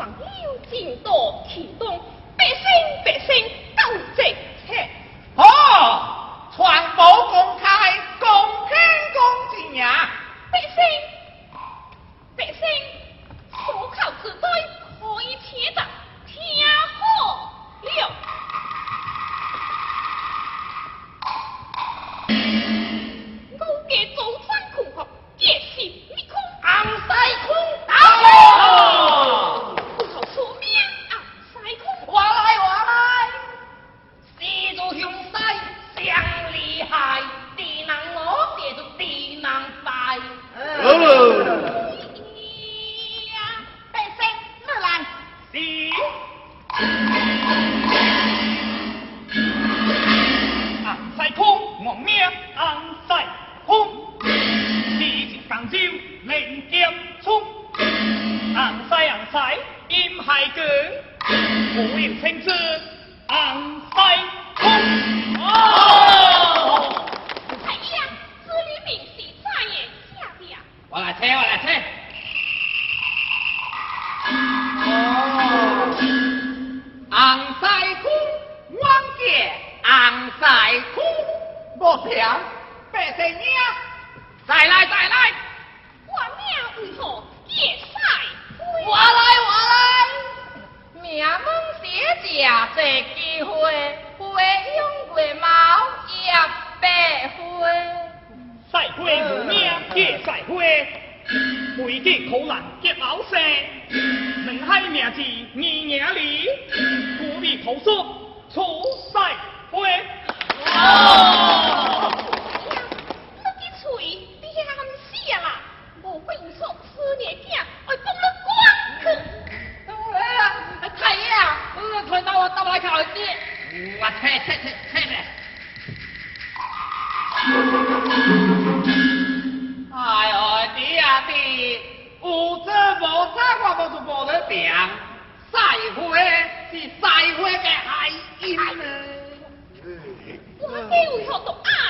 王有正道启动，百姓百姓。林江聪，昂塞昂塞，阴海阁，我有称之昂塞聪。哦，哎呀，这里明是啥也下了。我来猜，我来猜。昂塞哭，王杰昂塞哭，我想白在娘。不要动啊！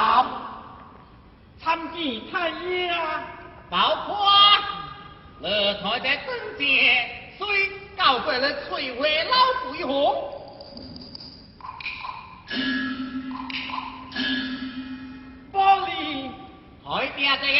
破大案，参见太医啊！包括，乐台的正节，虽告过了翠微老鬼火。玻璃，海边这个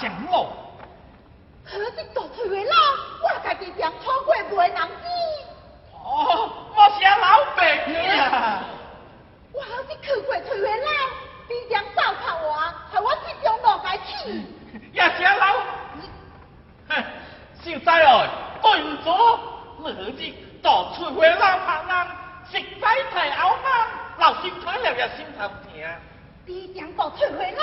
上路，可是做出来了，我家己店错过袂人知。哦，我是老白皮啊，我好是去过翠花楼，你店糟蹋我，害我这种路该去。也是老，哼，小仔哦，对唔住，你好似到翠花老旁人，实在太傲慢，老心睇了也心头疼。你店到翠花楼，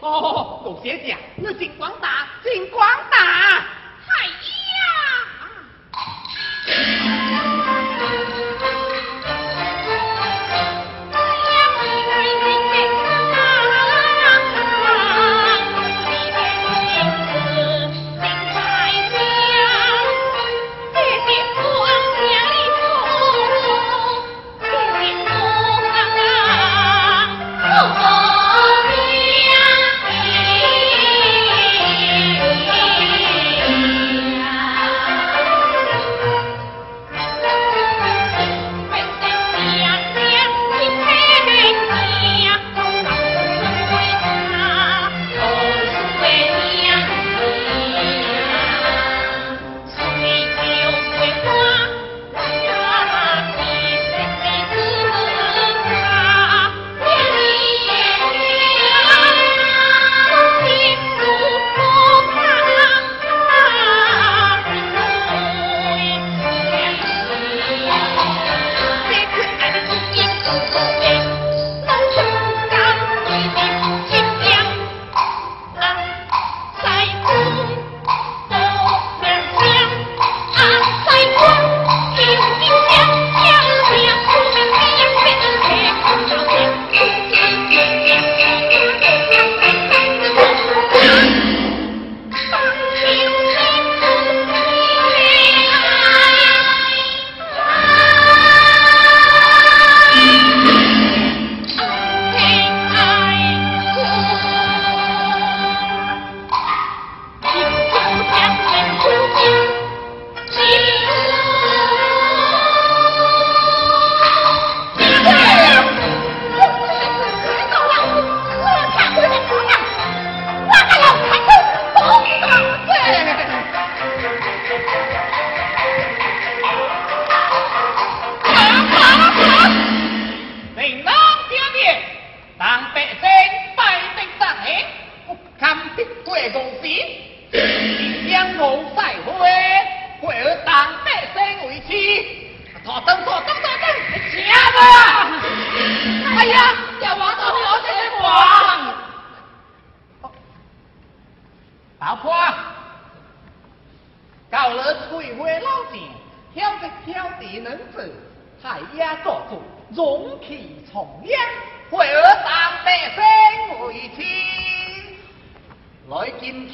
哦，陆小姐，你真广大，真广大。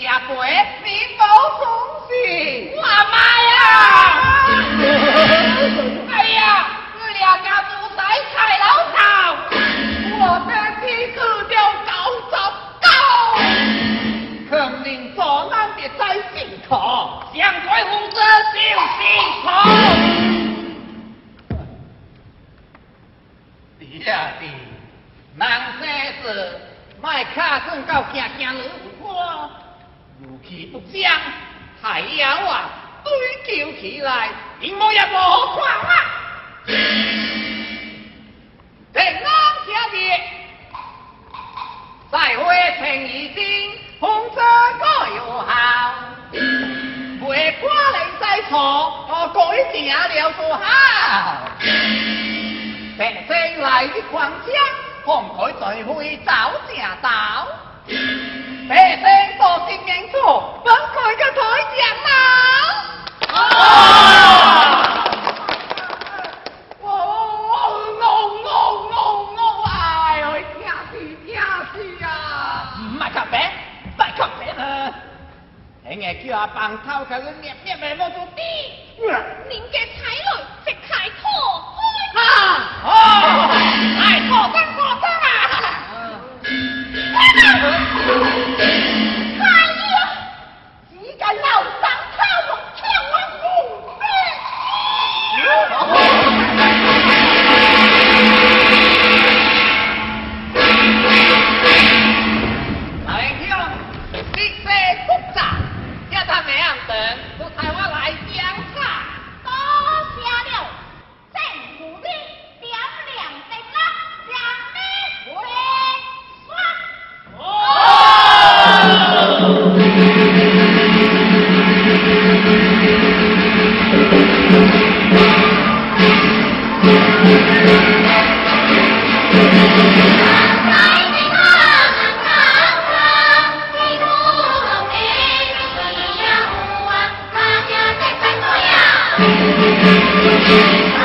见家父，你保重心。我妈呀！哎呀，我两家住在菜老巢，我的妻子就高十高，肯定做难的在心头，想改负责就心头。弟呀弟，人生是卖卡算到行行路我，如其不将，还要啊追求起来，你我也无看啊！平安家业，再会情已经，红色各有好，未挂你再错，我改正了就好。百姓来的狂江，放开聚会找正道。百姓多心应错，本开个台将啊！我我我我我哎呦，惊死惊死啊！唔系靠白，唔系靠白啊！你硬叫阿棒偷佢个灭灭咪冇做啲。您嘅彩来直开拓开。啊！哦，Thank you.